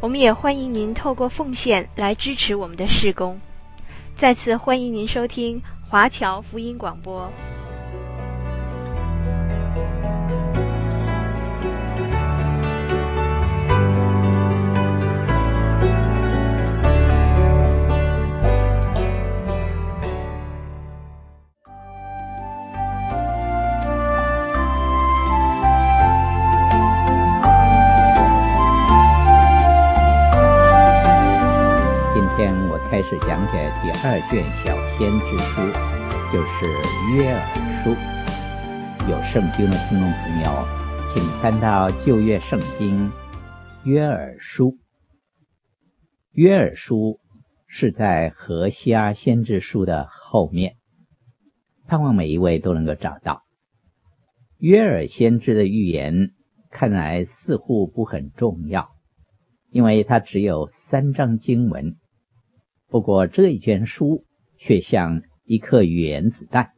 我们也欢迎您透过奉献来支持我们的事工。再次欢迎您收听华侨福音广播。圣经的听众朋友，请翻到旧约圣经约珥书。约珥书是在何西阿先知书的后面，盼望每一位都能够找到。约珥先知的预言看来似乎不很重要，因为它只有三章经文。不过这一卷书却像一颗原子弹，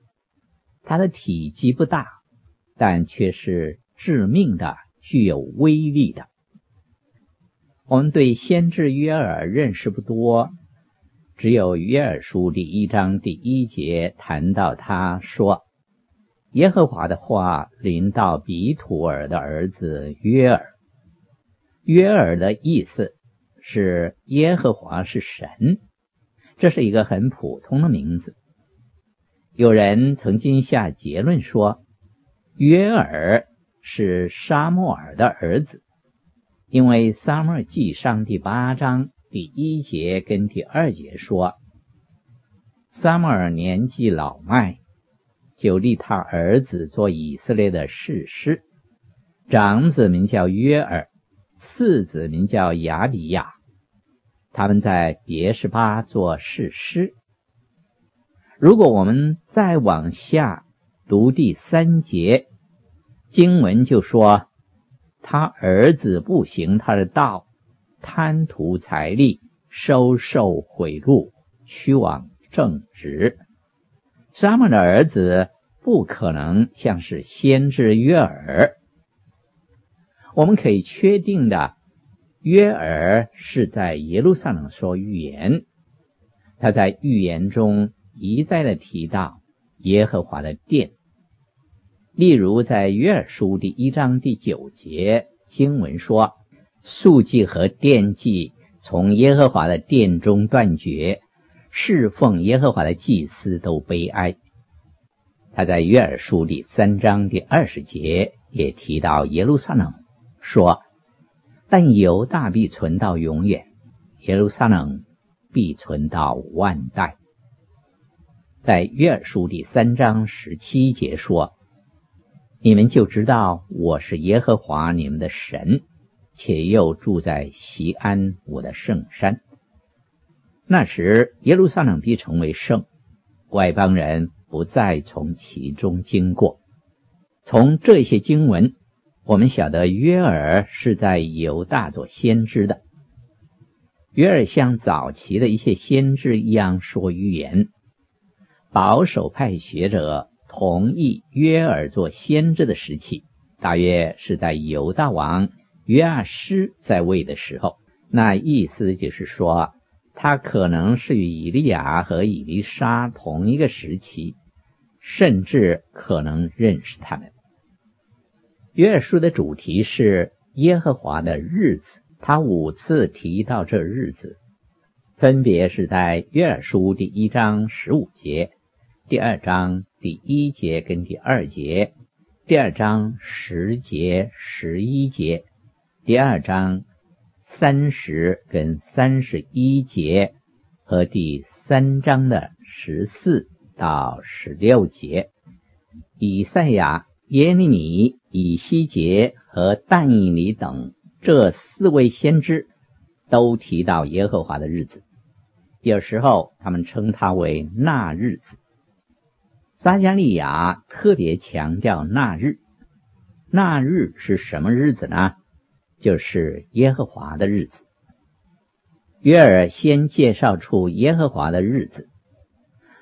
它的体积不大，但却是致命的、具有威力的。我们对先知约尔认识不多，只有约尔书第一章第一节谈到他说：“耶和华的话临到比土尔的儿子约尔。”约尔的意思是耶和华是神。这是一个很普通的名字。有人曾经下结论说，约尔是撒母耳的儿子，因为撒母记上第八章第一节跟第二节说，撒母耳年纪老迈，就立他儿子做以色列的士师，长子名叫约尔，次子名叫亚比亚。他们在别是巴做士师。如果我们再往下读第三节经文，就说他儿子不行他的道，贪图财利，收受贿赂，屈枉正直。撒母的儿子不可能像是先知约尔。我们可以确定的。约尔是在耶路撒冷说预言，他在预言中一再的提到耶和华的殿，例如在约珥书第一章第九节经文说：“素祭和奠祭从耶和华的殿中断绝，侍奉耶和华的祭司都悲哀。”他在约珥书第三章第二十节也提到耶路撒冷，说。但犹大必存到永远，耶路撒冷必存到万代。在约珥书第三章十七节说：“你们就知道我是耶和华你们的神，且又住在西安我的圣山。那时耶路撒冷必成为圣，外邦人不再从其中经过。”从这些经文。我们晓得约珥是在犹大做先知的。约珥像早期的一些先知一样说预言。保守派学者同意约尔做先知的时期，大约是在犹大王约阿施在位的时候。那意思就是说，他可能是与以利亚和以利沙同一个时期，甚至可能认识他们。约尔书的主题是耶和华的日子，他五次提到这日子，分别是在约尔书第一章十五节、第二章第一节跟第二节、第二章十节、十一节、第二章三十跟三十一节和第三章的十四到十六节。以赛亚、耶利米、以西结和但以理等这四位先知都提到耶和华的日子，有时候他们称他为那日子。撒迦利亚特别强调那日，那日是什么日子呢？就是耶和华的日子。约尔先介绍出耶和华的日子。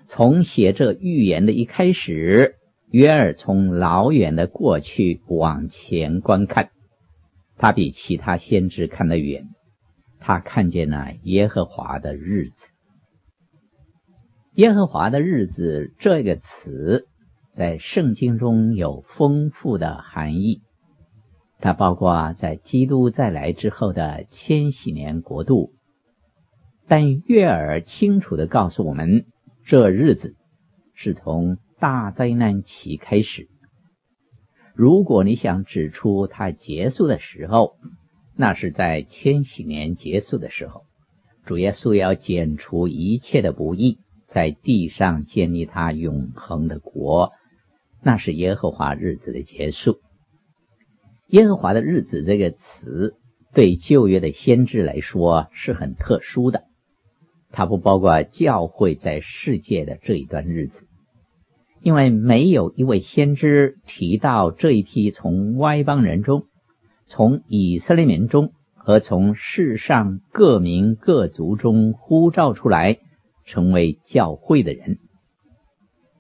从写这预言的一开始，约尔从老远的过去往前观看，他比其他先知看得远。他看见了耶和华的日子。耶和华的日子这个词在圣经中有丰富的含义，它包括在基督再来之后的千禧年国度。但约珥清楚的告诉我们，这日子是从大灾难期开始。如果你想指出它结束的时候，那是在千禧年结束的时候，主耶稣要剪除一切的不义。在地上建立他永恒的国，那是耶和华日子的结束。耶和华的日子这个词对旧约的先知来说是很特殊的，它不包括教会在世界的这一段日子，因为没有一位先知提到这一批从外邦人中、从以色列民中和从世上各民各族中呼召出来。成为教会的人，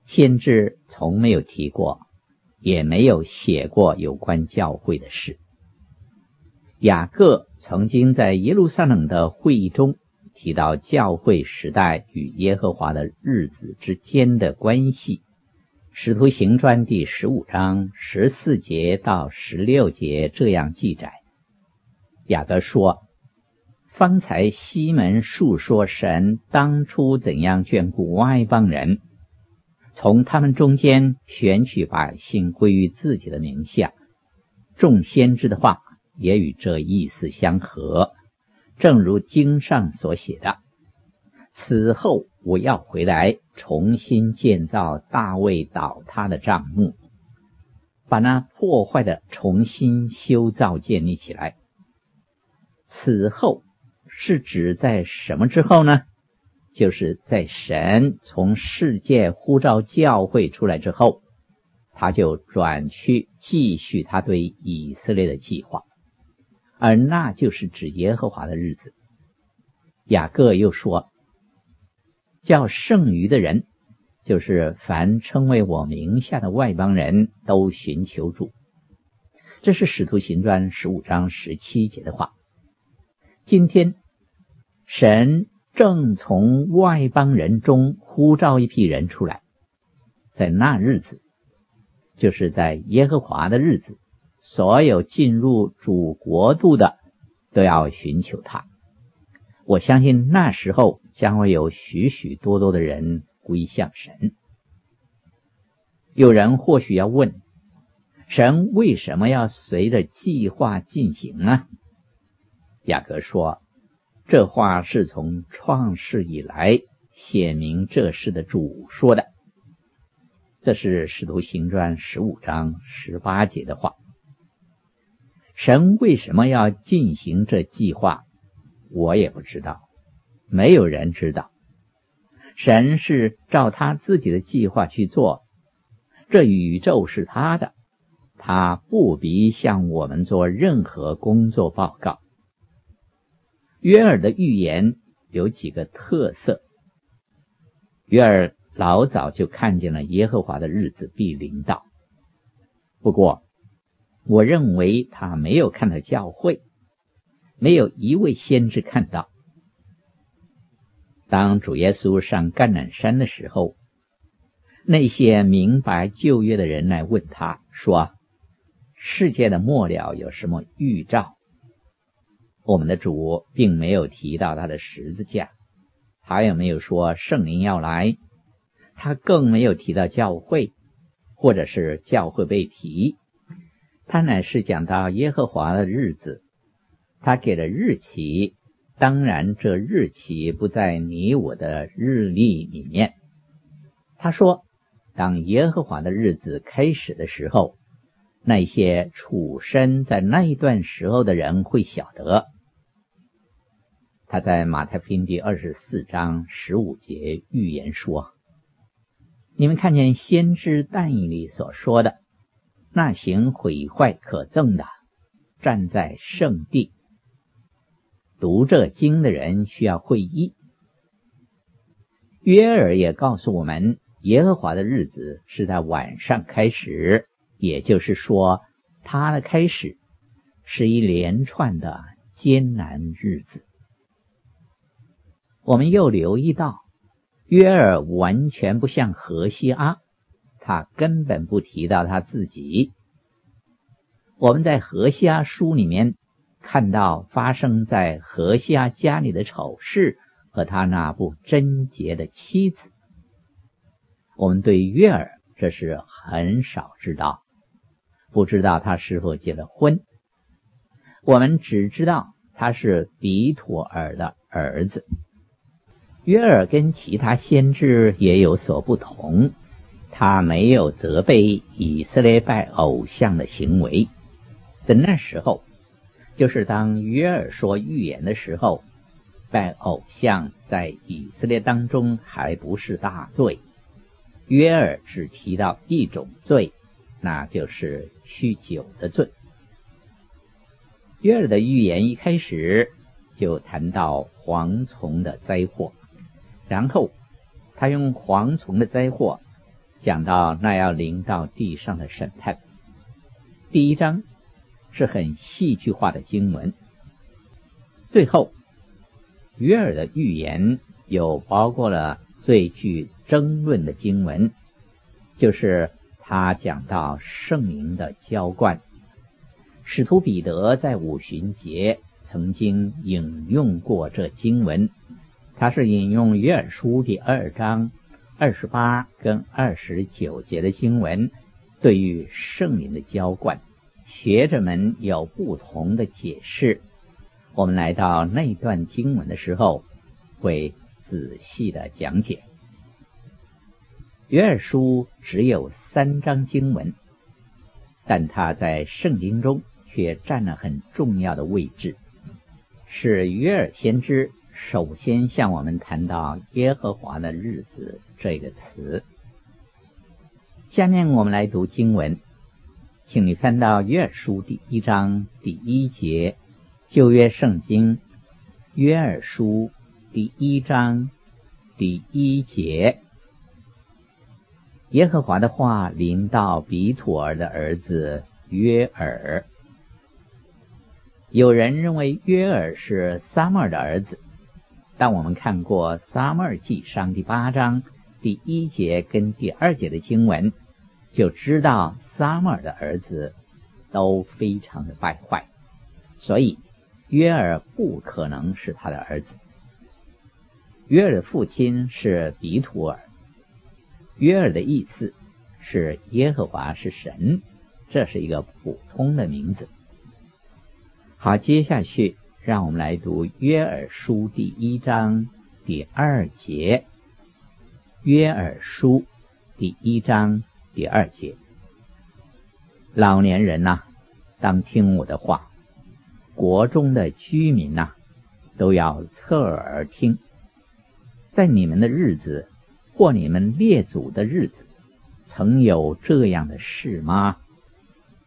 先知从没有提过，也没有写过有关教会的事。雅各曾经在耶路撒冷的会议中提到教会时代与耶和华的日子之间的关系，《使徒行传》第十五章十四节到十六节这样记载。雅各说。方才西门述说神当初怎样眷顾外邦人，从他们中间选取百姓归于自己的名下。众先知的话也与这意思相合，正如经上所写的：“此后我要回来，重新建造大卫倒塌的帐幕，把那破坏的重新修造建立起来。”此后。是指在什么之后呢？就是在神从世界呼召教会出来之后，他就转去继续他对以色列的计划，而那就是指耶和华的日子。雅各又说：“叫剩余的人，就是凡称为我名下的外邦人都寻求主。”这是使徒行传十五章十七节的话。今天。神正从外邦人中呼召一批人出来，在那日子，就是在耶和华的日子，所有进入主国度的都要寻求他。我相信那时候将会有许许多多的人归向神。有人或许要问：神为什么要随着计划进行呢？雅各说。这话是从创世以来显明这事的主说的，这是《使徒行传》十五章十八节的话。神为什么要进行这计划？我也不知道，没有人知道。神是照他自己的计划去做，这宇宙是他的，他不必向我们做任何工作报告。约尔的预言有几个特色。约尔老早就看见了耶和华的日子必临到，不过，我认为他没有看到教会，没有一位先知看到。当主耶稣上橄榄山的时候，那些明白旧约的人来问他说：“世界的末了有什么预兆？”我们的主并没有提到他的十字架，他也没有说圣灵要来，他更没有提到教会，或者是教会被提，他乃是讲到耶和华的日子，他给了日期，当然这日期不在你我的日历里面。他说，当耶和华的日子开始的时候，那些处身在那一段时候的人会晓得。他在马太福音第二十四章十五节预言说：“你们看见先知但以理所说的，那行毁坏可憎的，站在圣地。读这经的人需要会意。约尔也告诉我们，耶和华的日子是在晚上开始，也就是说，他的开始是一连串的艰难日子。我们又留意到，约尔完全不像荷西阿，他根本不提到他自己。我们在荷西阿书里面看到发生在荷西阿家里的丑事。和他那不贞洁的妻子，我们对约尔这是很少知道，不知道他是否结了婚。我们只知道他是比土珥的儿子。约尔跟其他先知也有所不同，他没有责备以色列拜偶像的行为。在那时候，就是当约尔说预言的时候。拜偶像在以色列当中还不是大罪。约尔只提到一种罪，那就是酗酒的罪。约尔的预言一开始就谈到蝗虫的灾祸，然后他用蝗虫的灾祸讲到那要临到地上的审判。第一章是很戏剧化的经文，最后。约尔的预言有包括了最具争论的经文，就是他讲到圣灵的浇灌。使徒彼得在五旬节曾经引用过这经文，他是引用约珥书第二章二十八跟二十九节的经文，对于圣灵的浇灌，学者们有不同的解释。我们来到那段经文的时候，会仔细的讲解。约珥书只有三章经文，但它在圣经中却占了很重要的位置，是约珥先知首先向我们谈到耶和华的日子这个词。下面我们来读经文，请你翻到约珥书第一章第一节。旧约圣经约珥书第一章第一节，耶和华的话临到比土珥的儿子约珥。有人认为约珥是撒母耳的儿子，当我们看过撒母耳记上第八章第一节跟第二节的经文，就知道撒母耳的儿子都非常的败坏，所以。约尔不可能是他的儿子。约尔的父亲是比土尔。约尔的意思是耶和华是神，这是一个普通的名字。好，接下去让我们来读约珥书第一章第二节。约珥书第一章第二节，老年人呐、当听我的话。国中的居民呐、都要侧耳听。在你们的日子，或你们列祖的日子，曾有这样的事吗？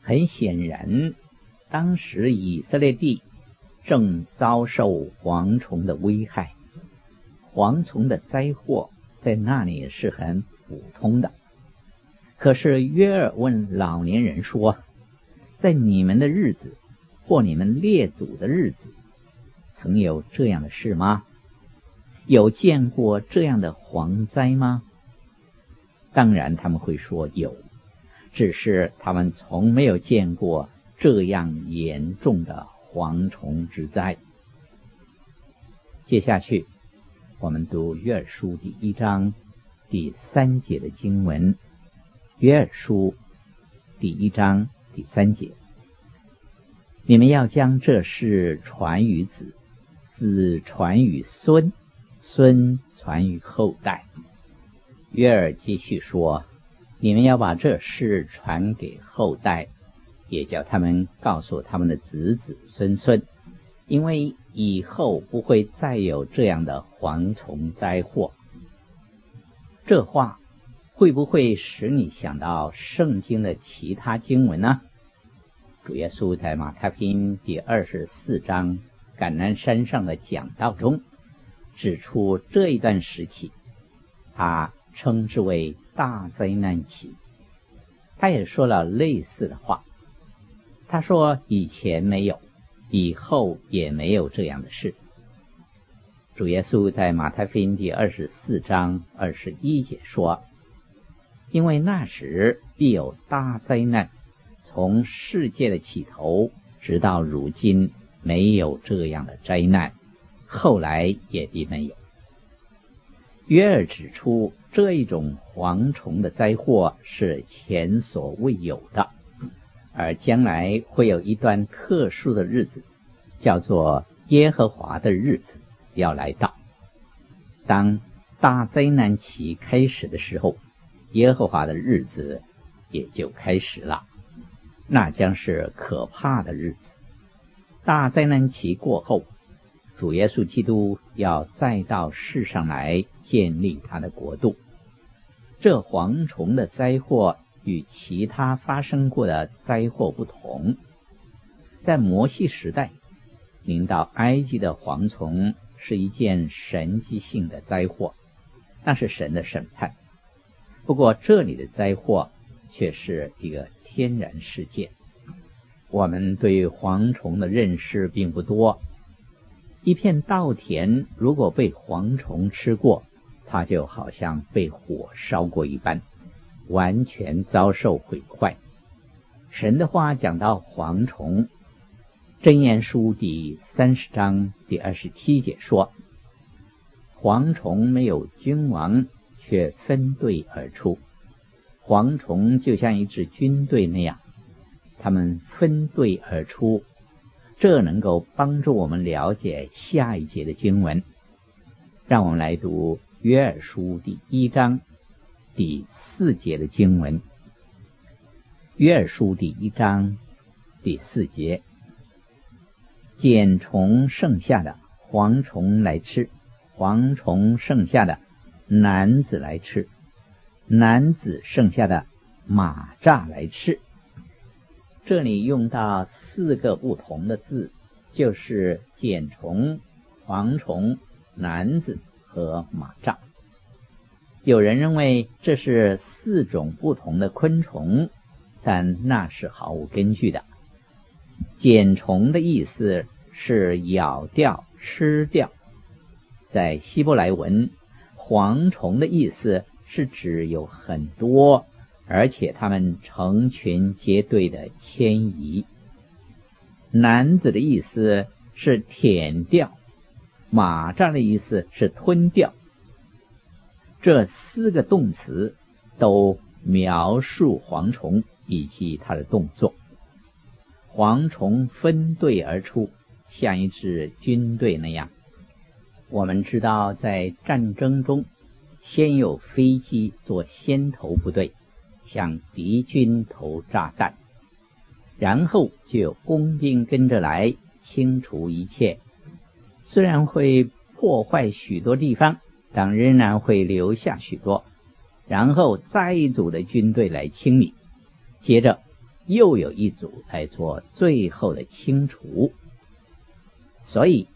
很显然，当时以色列地正遭受蝗虫的危害，蝗虫的灾祸在那里是很普通的。可是约尔问老年人说：“在你们的日子。”或你们列祖的日子，曾有这样的事吗？有见过这样的蝗灾吗？当然他们会说有，只是他们从没有见过这样严重的蝗虫之灾。接下去，我们读约珥书第一章第三节的经文。约珥书第一章第三节。你们要将这事传于子，子传于孙，孙传于后代。约尔继续说：“你们要把这事传给后代，也叫他们告诉他们的子子孙孙，因为以后不会再有这样的蝗虫灾祸。这话会不会使你想到圣经的其他经文呢？主耶稣在马太福音第二十四章橄榄山上的讲道中指出这一段时期，他称之为大灾难期。他也说了类似的话。他说：“以前没有，以后也没有这样的事。”主耶稣在马太福音第二十四章二十一节说：“因为那时必有大灾难。”从世界的起头直到如今，没有这样的灾难，后来也必没有。约尔指出，这一种蝗虫的灾祸是前所未有的，而将来会有一段特殊的日子，叫做耶和华的日子要来到。当大灾难期开始的时候，耶和华的日子也就开始了。那将是可怕的日子。大灾难期过后，主耶稣基督要再到世上来建立他的国度。这蝗虫的灾祸与其他发生过的灾祸不同。在摩西时代，临到埃及的蝗虫是一件神迹性的灾祸，那是神的审判。不过这里的灾祸却是一个。天然事件，我们对蝗虫的认识并不多。一片稻田如果被蝗虫吃过，它就好像被火烧过一般，完全遭受毁坏。神的话讲到蝗虫，《箴言书》第三十章第二十七节说：“蝗虫没有君王，却分队而出。”蝗虫就像一支军队那样，他们分队而出，这能够帮助我们了解下一节的经文。让我们来读约珥书第一章第四节的经文。约珥书第一章第四节：茧虫剩下的蝗虫来吃，蝗虫剩下的男子来吃。男子剩下的马蚱来吃。这里用到四个不同的字，就是茧虫、蝗虫、男子和马蚱。有人认为这是四种不同的昆虫，但那是毫无根据的。茧虫的意思是咬掉、吃掉，在希伯来文，蝗虫的意思。是指有很多，而且它们成群结队的迁移。男子的意思是舔掉，马蚱的意思是吞掉。这四个动词都描述蝗虫以及它的动作。蝗虫分队而出，像一支军队那样。我们知道，在战争中。先有飞机做先头部队，向敌军投炸弹，然后就有工兵跟着来清除一切。虽然会破坏许多地方，但仍然会留下许多。然后再一组的军队来清理，接着又有一组来做最后的清除。所以，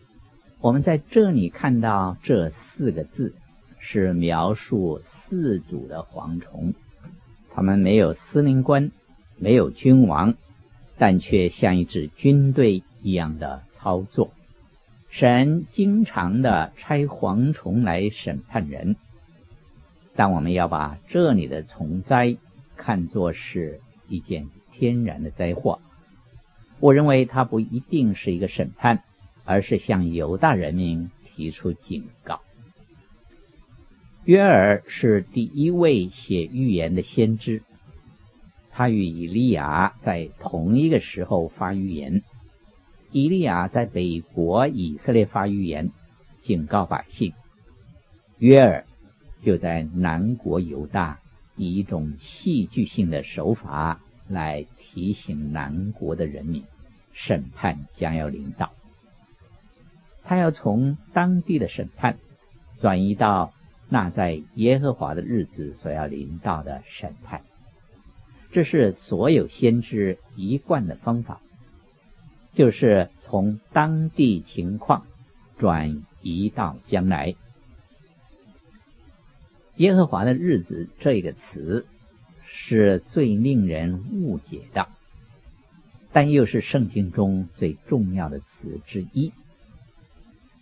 我们在这里看到这四个字。是描述四组的蝗虫，他们没有司令官，没有君王，但却像一支军队一样的操作。神经常的拆蝗虫来审判人，但我们要把这里的虫灾看作是一件天然的灾祸。我认为它不一定是一个审判，而是向犹大人民提出警告。约珥是第一位写预言的先知，他与以利亚在同一个时候发预言。以利亚在北国以色列发预言，警告百姓；约珥就在南国犹大，以一种戏剧性的手法来提醒南国的人民，审判将要临到。他要从当地的审判转移到那在耶和华的日子所要临到的审判。这是所有先知一贯的方法，就是从当地情况转移到将来。耶和华的日子这个词是最令人误解的，但又是圣经中最重要的词之一。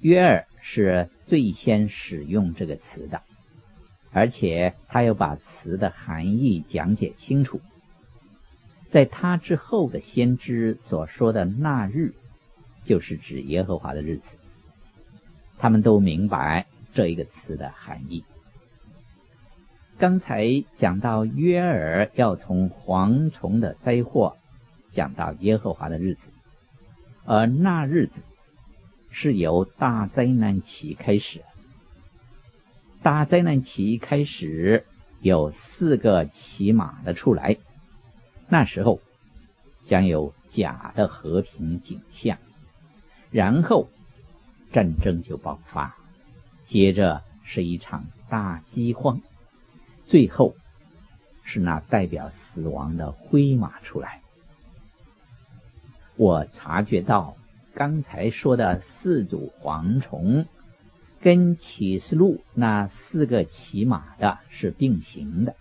约尔是最先使用这个词的，而且他又把词的含义讲解清楚。在他之后的先知所说的那日，就是指耶和华的日子。他们都明白这一个词的含义。刚才讲到约珥要从蝗虫的灾祸讲到耶和华的日子，而那日子是由大灾难期开始。大灾难期开始，有四个骑马的出来。那时候将有假的和平景象，然后战争就爆发，接着是一场大饥荒，最后是那代表死亡的灰马出来。我察觉到刚才说的四组蝗虫，跟启示录那四个骑马的是并行的。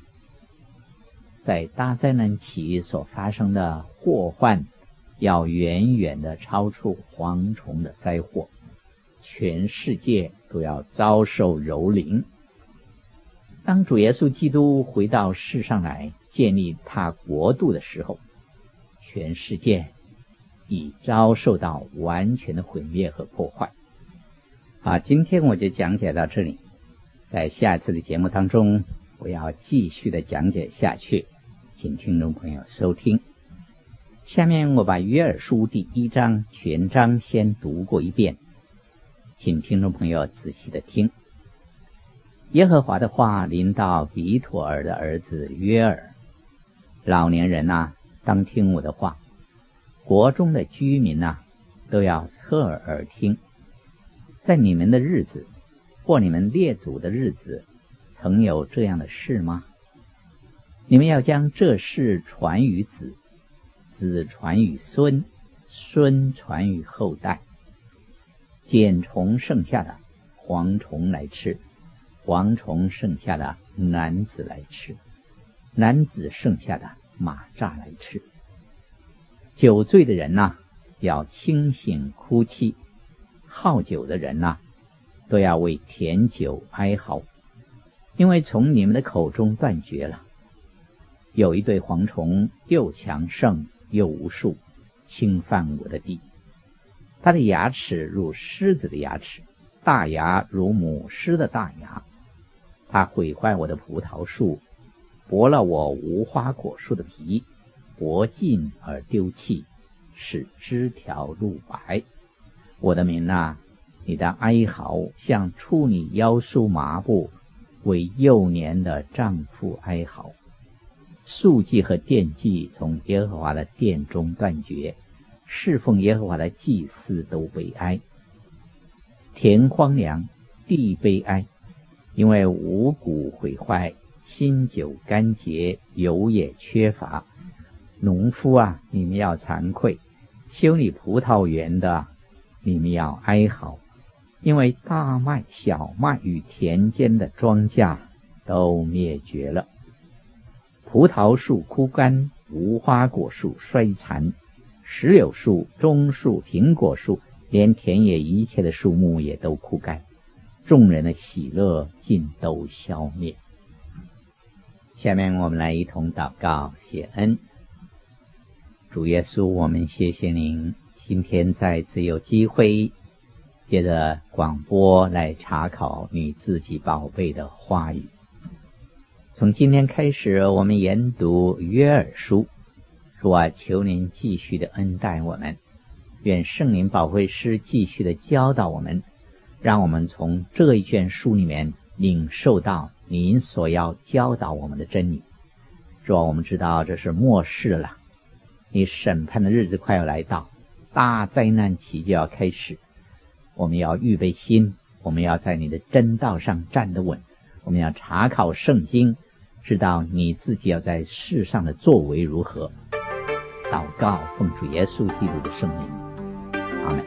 在大灾难期所发生的祸患，要远远的超出蝗虫的灾祸，全世界都要遭受蹂躏。当主耶稣基督回到世上来建立他国度的时候，全世界已遭受到完全的毁灭和破坏。好，今天我就讲解到这里，在下一次的节目当中，我要继续的讲解下去。请听众朋友收听。下面我把约尔书第一章全章先读过一遍，请听众朋友仔细的听。耶和华的话临到比妥尔的儿子约尔，老年人呐、当听我的话；国中的居民呐、都要侧耳而听。在你们的日子，或你们列祖的日子，曾有这样的事吗？你们要将这事传于子，子传于孙，孙传于后代。茧虫剩下的蝗虫来吃，蝗虫剩下的男子来吃，男子剩下的马扎来吃。酒醉的人呐、要清醒哭泣；好酒的人呐、都要为甜酒哀嚎，因为从你们的口中断绝了。有一对蝗虫，又强盛又无数，侵犯我的地。它的牙齿如狮子的牙齿，大牙如母狮的大牙。它毁坏我的葡萄树，剥了我无花果树的皮，剥尽而丢弃，使枝条露白。我的民哪，你的哀嚎像处女腰束麻布，为幼年的丈夫哀嚎。素祭和奠祭从耶和华的殿中断绝，侍奉耶和华的祭司都悲哀。田荒凉，地悲哀，因为五谷毁坏，新酒干竭，油也缺乏。农夫啊，你们要惭愧；修理葡萄园的，你们要哀嚎，因为大麦、小麦与田间的庄稼都灭绝了。葡萄树枯干，无花果树衰残，石榴树、棕树、苹果树，连田野一切的树木也都枯干，众人的喜乐尽都消灭。下面我们来一同祷告谢恩。主耶稣，我们谢谢您，今天再次有机会借着广播来查考你自己宝贝的话语。从今天开始，我们研读约珥书。主啊，求您继续的恩待我们，愿圣灵保惠师继续的教导我们，让我们从这一卷书里面领受到您所要教导我们的真理。主啊，我们知道这是末世了，你审判的日子快要来到，大灾难期就要开始。我们要预备心，我们要在你的真道上站得稳，我们要查考圣经，知道你自己要在世上的作为如何。祷告，奉主耶稣基督的圣名，阿门。